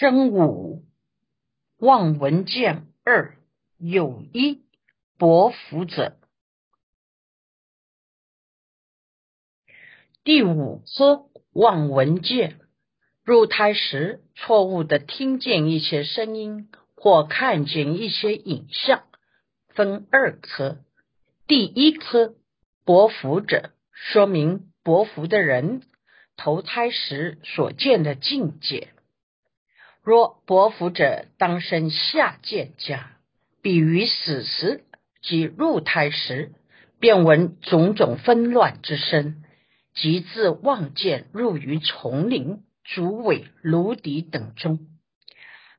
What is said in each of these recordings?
真五望闻见二有一薄福者。第五科望闻见，入胎时错误的听见一些声音或看见一些影像，分二科。第一科薄福者，说明薄福的人投胎时所见的境界。若薄福者当生下贱家，比于死时及入胎时，便闻种种纷乱之声，即自望见入于丛林、竹尾、芦荻等中。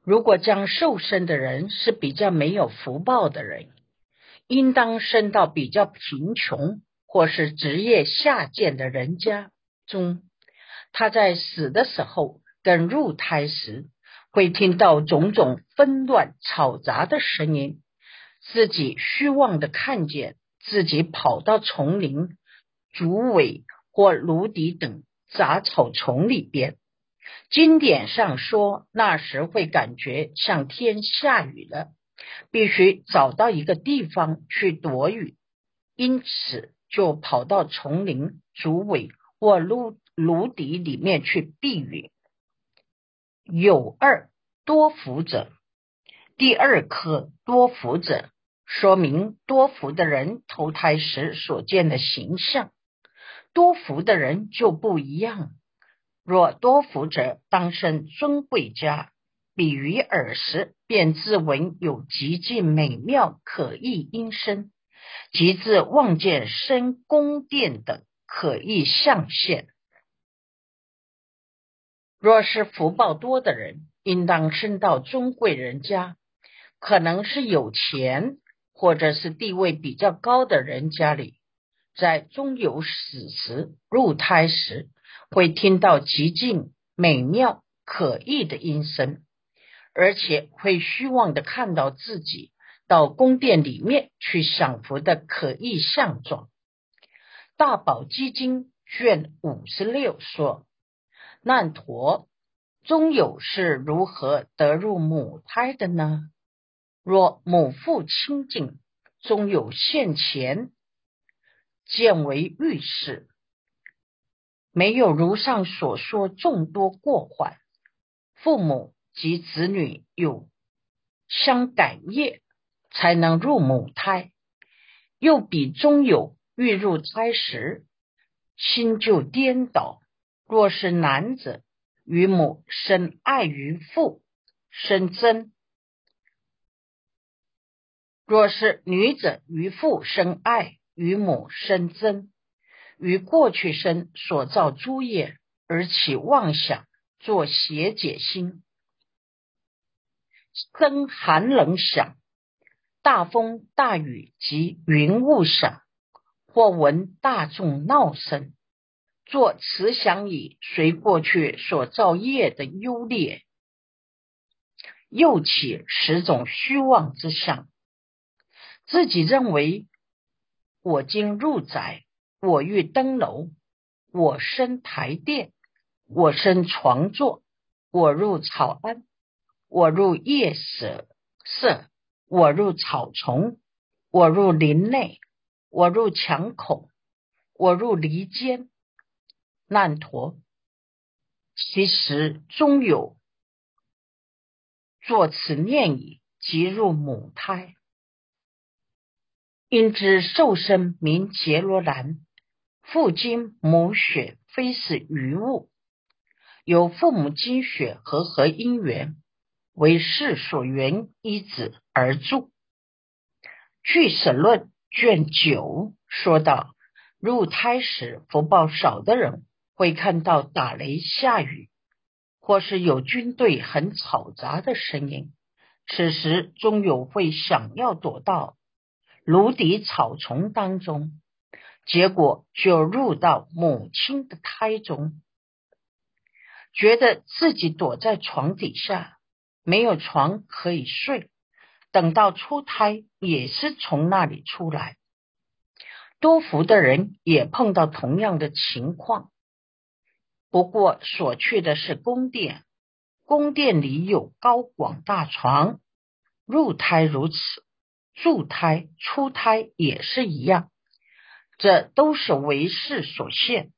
如果将受生的人是比较没有福报的人，应当生到比较贫穷或是职业下贱的人家中，他在死的时候跟入胎时。会听到种种纷乱嘈杂的声音，自己虚妄的看见自己跑到丛林、竹尾或芦荻等杂草丛里边。经典上说，那时会感觉像天下雨了，必须找到一个地方去躲雨，因此就跑到丛林、竹尾或芦芦荻里面去避雨。有二多福者，第二颗多福者，说明多福的人投胎时所见的形象。多福的人就不一样。若多福者当生尊贵家，比于耳时便自闻有极尽美妙可意音声，即自望见深宫殿等可意象现。若是福报多的人，应当生到尊贵人家，可能是有钱或者是地位比较高的人家里，在终有死时入胎时，会听到极尽美妙可意的音声，而且会虚妄的看到自己到宫殿里面去享福的可意相状。大宝基金卷五十六说。难陀，终有是如何得入母胎的呢？若母腹清净，终有现前见为欲事，没有如上所说众多过患，父母及子女有相感业，才能入母胎。又比终有欲入胎时，心就颠倒。若是男子与母生爱于父，生憎；若是女子与父生爱，与母生憎，于过去生所造诸业而起妄想，作邪解心，生寒冷想，大风大雨及云雾想，或闻大众闹声。做慈祥以随过去所造业的优劣，又起十种虚妄之相，自己认为我今入宅，我欲登楼，我生台殿，我生床座，我入草庵，我入夜舍舍，我入草丛，我入林内，我入墙孔，我入篱间。难陀，其实终有作此念已，即入母胎。因知受生名杰罗兰，父精母血非是余物，有父母精血和合因缘，为世所缘一子而住。据舍论卷九说道：入胎时福报少的人。会看到打雷下雨，或是有军队很嘈杂的声音。此时终有会想要躲到芦荻草丛当中，结果就入到母亲的胎中，觉得自己躲在床底下，没有床可以睡。等到出胎，也是从那里出来。多福的人也碰到同样的情况。不过所去的是宫殿，宫殿里有高广大床，入胎如此，住胎、出胎也是一样，这都是为世所限。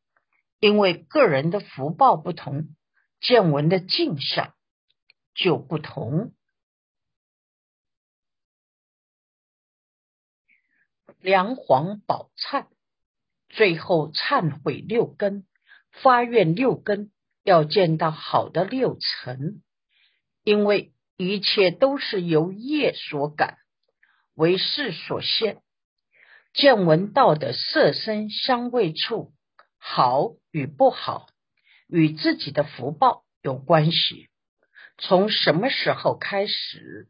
因为个人的福报不同，见闻的镜像就不同。梁皇宝忏，最后忏悔六根，发愿六根要见到好的六尘，因为一切都是由业所感，为事所限，见闻道的色身香味触。好与不好，与自己的福报有关系。从什么时候开始？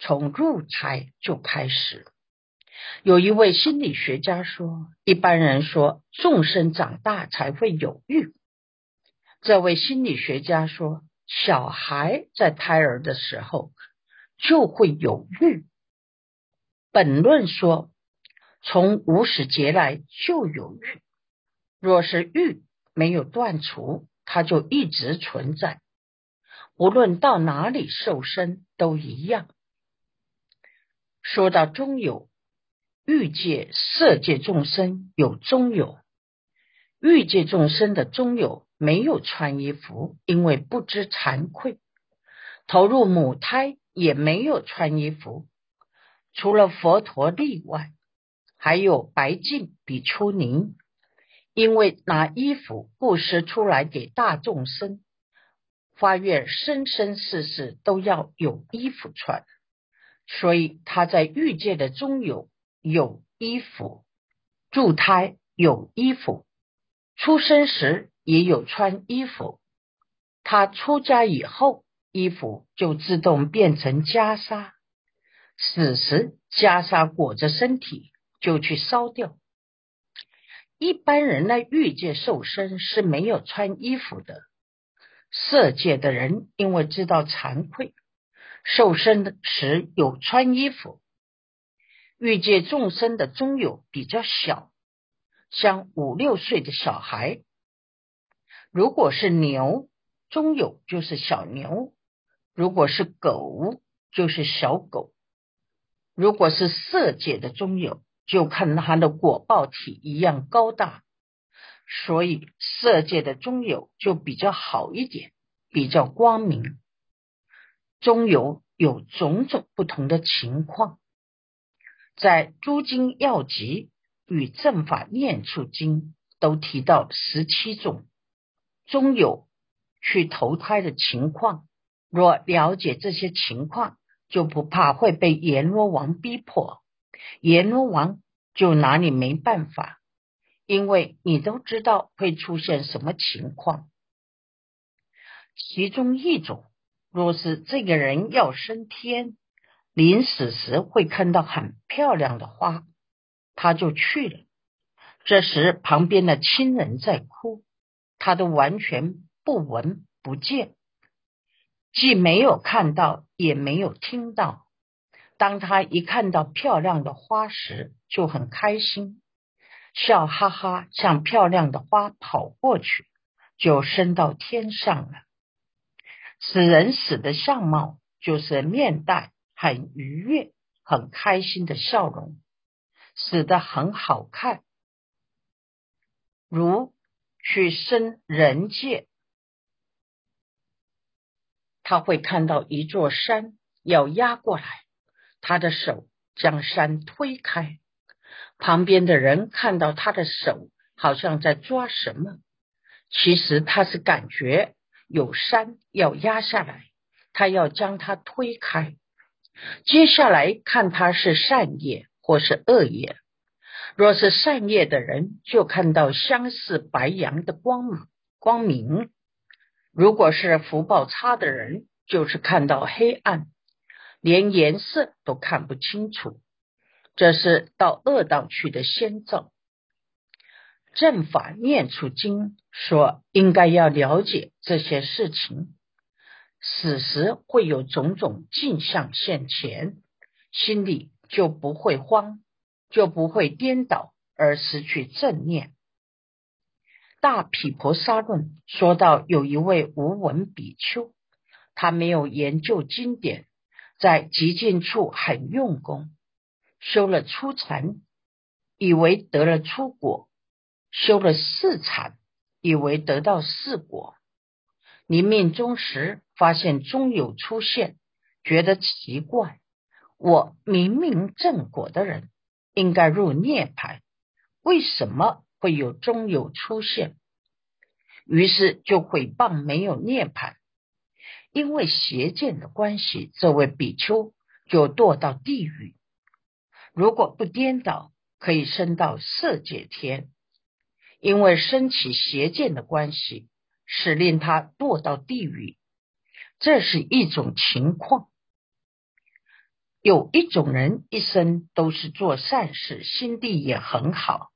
从入胎就开始。有一位心理学家说，一般人说众生长大才会有欲。这位心理学家说，小孩在胎儿的时候就会有欲。本论说，从无始劫来就有欲。若是欲没有断除，它就一直存在，无论到哪里受身都一样。说到中有，欲界、色界众生有中有，欲界众生的中有没有穿衣服，因为不知惭愧，投入母胎也没有穿衣服，除了佛陀例外，还有白净比丘尼。因为拿衣服布施出来给大众生，发愿生生世世都要有衣服穿，所以他在欲界的中有有衣服，助胎有衣服，出生时也有穿衣服。他出家以后，衣服就自动变成袈裟，死时袈裟裹着身体就去烧掉。一般人呢，欲界受身是没有穿衣服的；色界的人因为知道惭愧，受身的时有穿衣服。欲界众生的中有比较小，像五六岁的小孩；如果是牛，中有就是小牛；如果是狗，就是小狗；如果是色界的中有。就看它的果报体一样高大，所以色界的中有就比较好一点，比较光明。中有有种种不同的情况，在《诸经要集》与《正法念处经》都提到十七种中有去投胎的情况。若了解这些情况，就不怕会被阎罗王逼迫。阎罗王就拿你没办法，因为你都知道会出现什么情况。其中一种，若是这个人要升天，临死时会看到很漂亮的花，他就去了。这时旁边的亲人在哭，他都完全不闻不见，既没有看到，也没有听到。当他一看到漂亮的花时，就很开心，笑哈哈向漂亮的花跑过去，就升到天上了。死人死的相貌就是面带很愉悦、很开心的笑容，死的很好看。如去生人界，他会看到一座山要压过来。他的手将山推开，旁边的人看到他的手好像在抓什么，其实他是感觉有山要压下来，他要将它推开。接下来看他是善业或是恶业，若是善业的人，就看到相似白羊的光芒光明；如果是福报差的人，就是看到黑暗。连颜色都看不清楚，这是到恶道去的先兆。正法念处经说，应该要了解这些事情。死时会有种种镜像现前，心里就不会慌，就不会颠倒而失去正念。大毗婆沙论说到，有一位无闻比丘，他没有研究经典，在极境处很用功，修了初禅，以为得了初果；修了四禅，以为得到四果。临命终时，发现终有出现，觉得奇怪。我明明正果的人，应该入涅槃，为什么会有中有出现？于是就毁谤没有涅槃，因为邪见的关系，这位比丘就堕到地狱。如果不颠倒，可以升到色界天。因为升起邪见的关系，使令他堕到地狱，这是一种情况。有一种人一生都是做善事，心地也很好，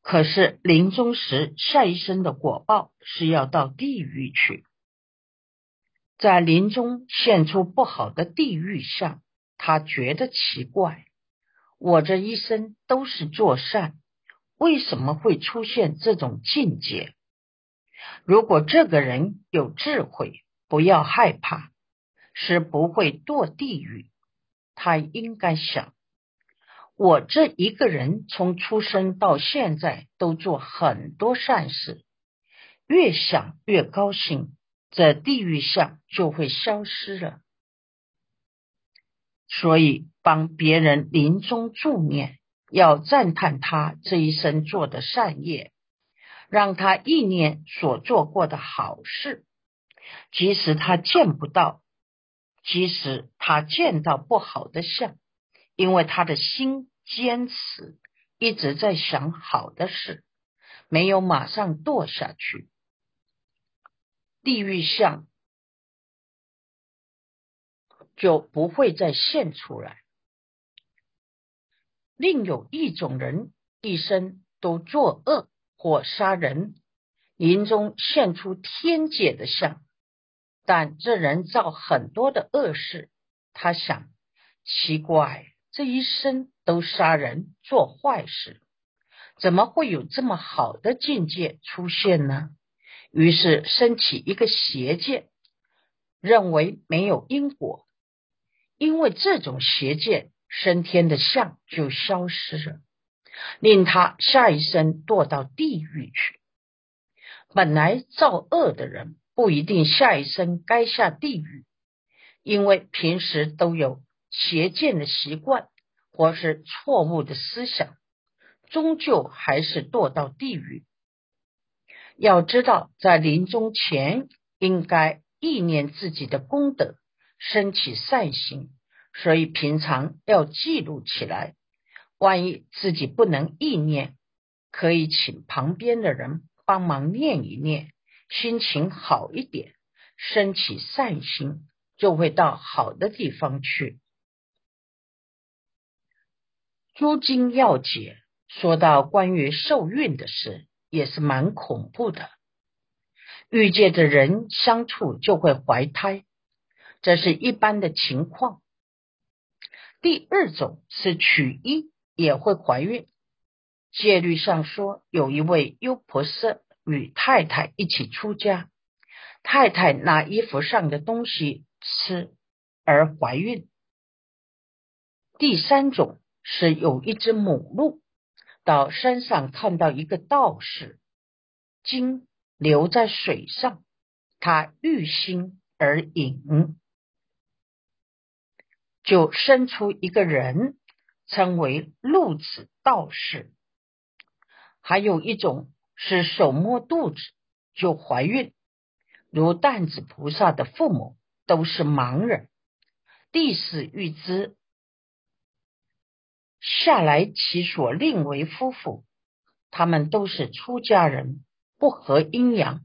可是临终时下一生的果报是要到地狱去，在临终现出不好的地狱相，他觉得奇怪：我这一生都是做善，为什么会出现这种境界？如果这个人有智慧，不要害怕，是不会堕地狱。他应该想：我这一个人从出生到现在都做很多善事，越想越高兴，这地狱相就会消失了。所以，帮别人临终助念，要赞叹他这一生做的善业，让他意念所做过的好事，即使他见不到。即使他见到不好的相，因为他的心坚持，一直在想好的事，没有马上堕下去，地狱相就不会再现出来。另有一种人，一生都作恶或杀人，临终现出天界的相。但这人造很多的恶事，他想奇怪，这一生都杀人做坏事，怎么会有这么好的境界出现呢？于是升起一个邪见，认为没有因果，因为这种邪见，升天的相就消失了，令他下一生堕到地狱去。本来造恶的人。不一定下一生该下地狱，因为平时都有邪见的习惯或是错误的思想，终究还是堕到地狱。要知道，在临终前应该意念自己的功德，升起善心，所以平常要记录起来。万一自己不能意念，可以请旁边的人帮忙念一念。心情好一点，升起善心，就会到好的地方去。诸经要解说到关于受孕的事，也是蛮恐怖的。遇见的人相处就会怀胎，这是一般的情况。第二种是取一也会怀孕。戒律上说，有一位优婆塞。与太太一起出家，太太拿衣服上的东西吃而怀孕。第三种是有一只母鹿到山上看到一个道士，精流在水上，他欲心而饮，就生出一个人，称为鹿子道士。还有一种。是手摸肚子就怀孕，如担子菩萨的父母都是盲人。第四欲知下来其所令为夫妇，他们都是出家人，不合阴阳，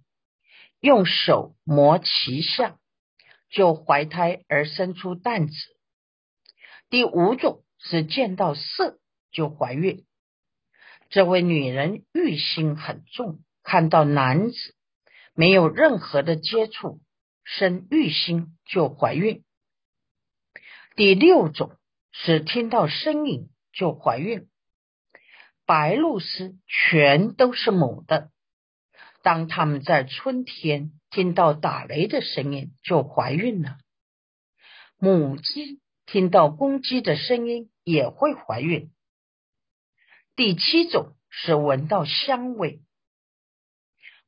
用手摸其相，就怀胎而生出担子。第五种是见到色就怀孕。这位女人欲心很重，看到男子没有任何的接触，生欲心就怀孕。第六种是听到声音就怀孕，白鹭鸶全都是母的，当他们在春天听到打雷的声音，就怀孕了。母鸡听到公鸡的声音也会怀孕。第七种是闻到香味，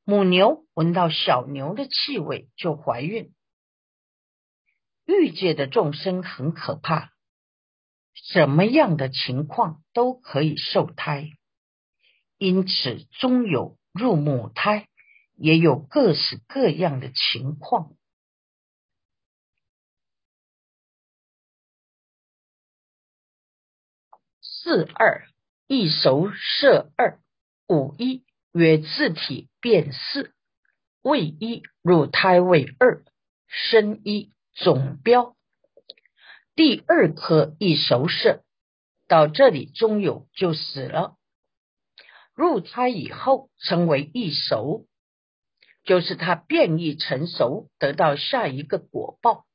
母牛闻到小牛的气味就怀孕。欲界的众生很可怕，什么样的情况都可以受胎，因此终有。入母胎也有各式各样的情况。四二一熟射二五一曰自体变四位一入胎位二生一总标第二颗一熟射到这里中有就死了。入胎以后成为一熟，就是它变异成熟，得到下一个果报。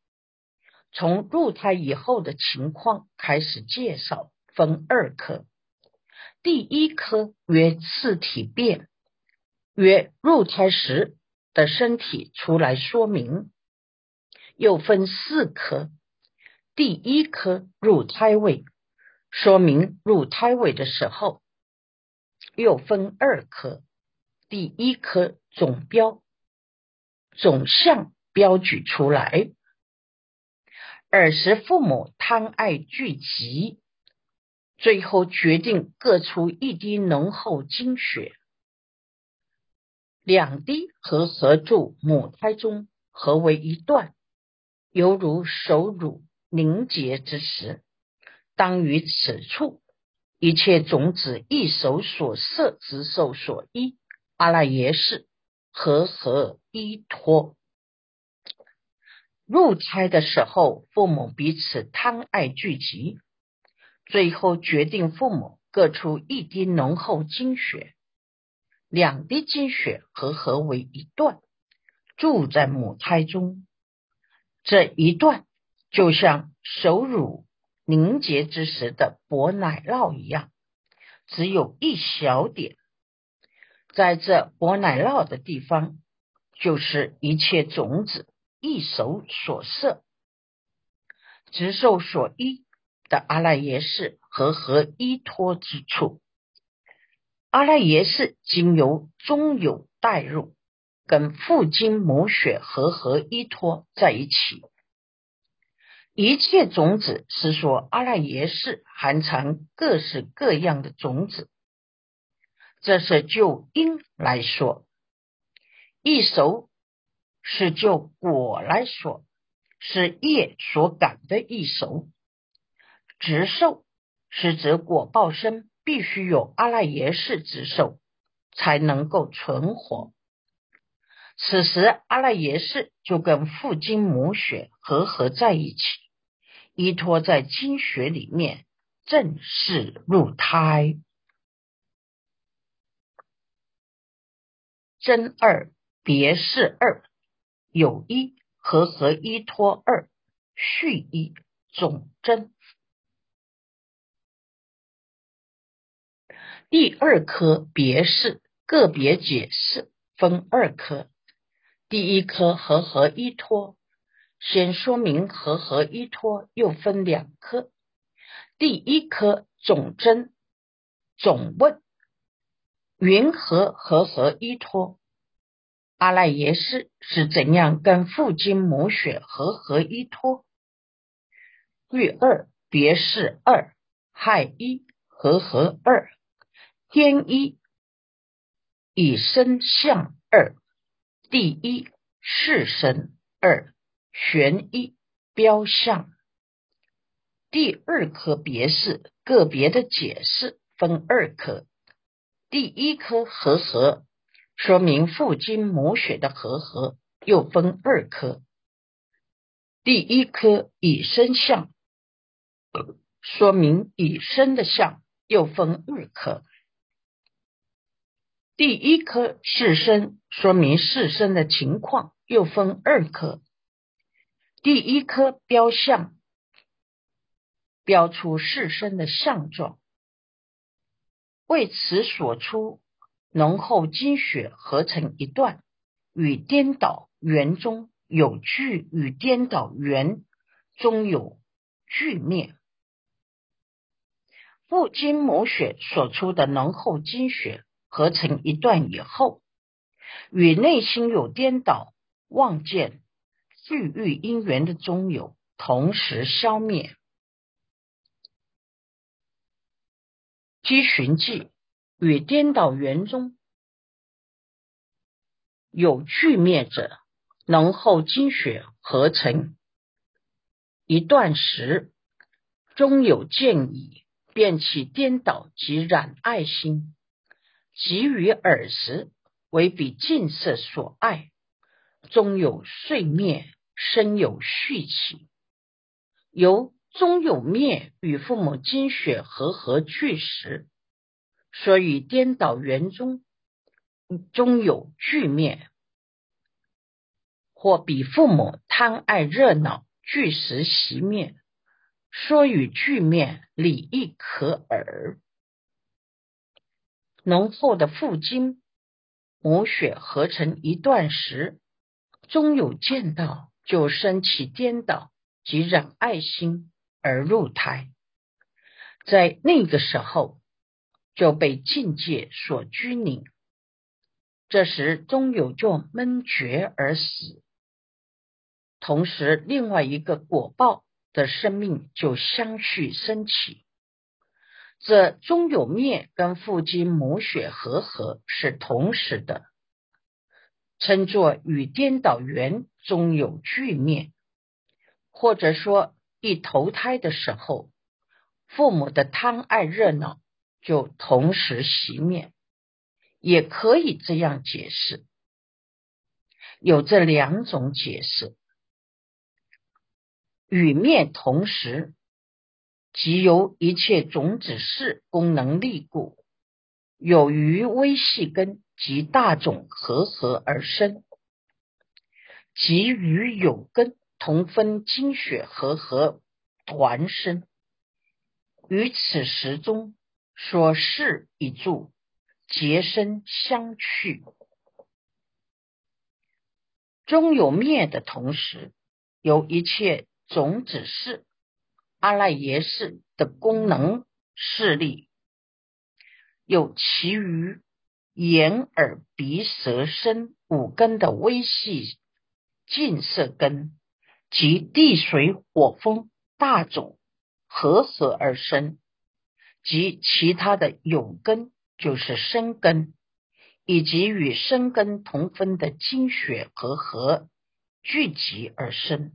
从入胎以后的情况开始介绍，分二科。第一科曰次体变，曰入胎时的身体出来说明，又分四科。第一科入胎位，说明入胎位的时候。又分二科，第一科总标总项标举出来，尔时父母贪爱聚集，最后决定各出一滴浓厚精血，两滴和合住母胎中，合为一段，犹如手乳凝结之时，当于此处。一切种子一手所摄之受所依，阿赖耶识和合依托。入胎的时候，父母彼此贪爱聚集，最后决定父母各出一滴浓厚精血，两滴精血合合为一段，住在母胎中。这一段就像手乳。凝结之时的薄奶酪一样，只有一小点，在这薄奶酪的地方，就是一切种子一手所摄，直受所依的阿赖耶识和合依托之处。阿赖耶识经由中有带入，跟父精母血和合依托在一起。一切种子是说阿赖耶识含藏各式各样的种子，这是就因来说；一熟是就果来说，是业所感的一熟。直受是指果报身必须有阿赖耶识之受才能够存活。此时阿赖耶识就跟父精母血合合在一起。依托在经血里面，正式入胎。真二别是二有一和合依托二续一总真。第二科别是个别解释分二科，第一科和合依托。先说明和合依托又分两科，第一科总真总问云何和合依托？阿赖耶识是怎样跟父精母血和合依托？遇二别是二害一和合二天一以身相二第一是身二。玄一标象，第二颗别是个别的解释分二颗，第一颗和合说明父精母血的和合，又分二颗。第一颗以身相，说明以身的相，又分二颗。第一颗是身，说明是身的情况，又分二颗。第一颗标相，标出世身的相状，为此所出浓厚精血合成一段，与颠倒圆中有聚，与颠倒圆中有聚灭。不精母血所出的浓厚精血合成一段以后，与内心有颠倒望见聚欲因缘的中有同时消灭。积寻迹与颠倒缘中有聚灭者，浓厚精血合成一段时，中有见矣，便起颠倒及染爱心，及于耳时为彼近色所爱，终有碎灭，身有续起，由终有灭与父母精血和合聚时，所以颠倒圆中终有聚灭，或比父母贪爱热闹聚时熄灭，说与聚灭理亦可耳。浓厚的父精母血合成一段时，终有见到，就升起颠倒及染爱心。而入胎，在那个时候就被境界所拘泥，这时终有就闷绝而死。同时，另外一个果报的生命就相续升起。这中有灭跟父精母血和合是同时的，称作与颠倒缘中有聚灭，或者说。一投胎的时候，父母的贪爱热闹就同时熄灭，也可以这样解释。有这两种解释：与灭同时，即由一切种子事功能力故，有余微细根及大种合合而生，即与有根。同分精血和合团生，于此时中说事一注，结生相去，终有灭的同时，由一切种子事阿赖耶识的功能势力，有其余眼耳鼻舌身五根的微细近色根。及地水火风大种合合而生，及其他的有根就是生根，以及与生根同分的精血和合聚集而生。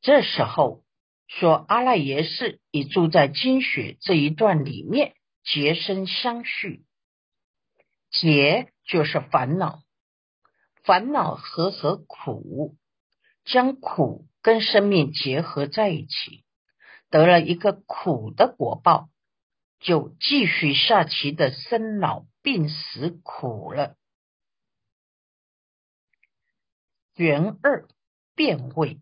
这时候说阿赖耶识已住在经血这一段里面，结生相续，结就是烦恼，烦恼和和苦。将苦跟生命结合在一起，得了一个苦的果报，就继续下棋的生老病死苦了。元二变位，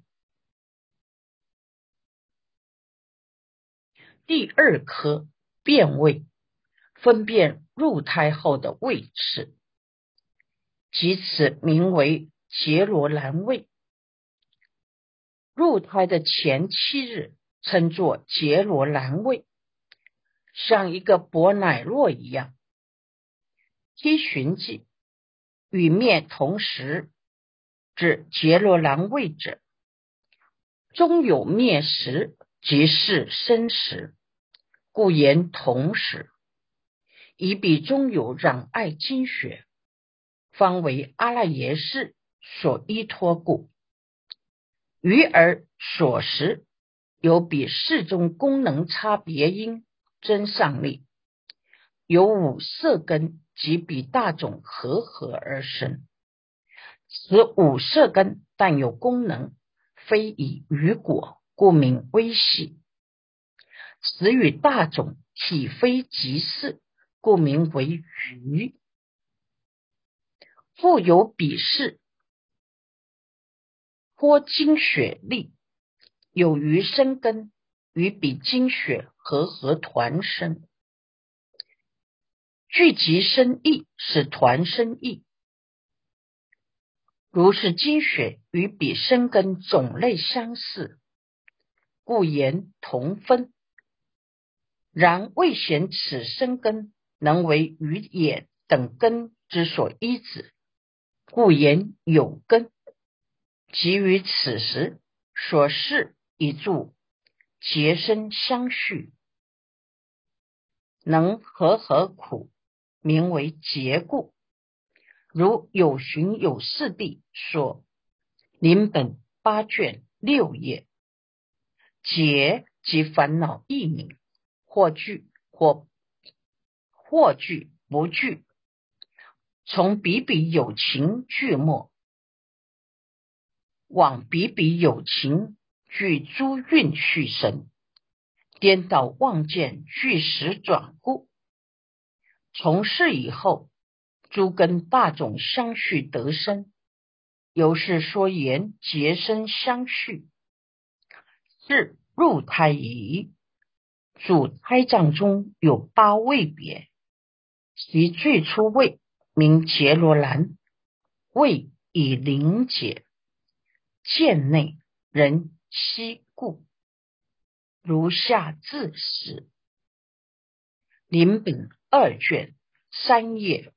第二颗变位，分辨入胎后的位置，即此名为杰罗兰位。入胎的前七日称作杰罗兰位，像一个薄奶酪一样。七旬记与灭同时，指杰罗兰位者，终有灭时即是生时，故言同时。以彼中有染爱精血，方为阿赖耶识所依托故。鱼而所食，有比四中功能差别因真上力，有五色根及比大种合合而生。此五色根但有功能，非以鱼果，故名微细；此与大种体非即似，故名为鱼。复有比视。多精血力，有余生根，与彼精血和合团生，聚集生意是团生意，如是精血与彼生根种类相似，故言同分。然未显此生根能为鱼眼等根之所依止，故言有根。即于此时所示一柱结生相续，能和合苦？名为结故，如有寻有四地说，临本八卷六页，结即烦恼异名，或聚或或聚不聚，从比比有情聚末，往比比有情聚诸运续生，颠倒妄见聚时转故。从事以后，诸根大种相续得生，由是说言结生相续，是入胎仪。主胎藏中有八位别，其最初位名杰罗兰，位以灵解，见内人悉故，如下自史。林本二卷三页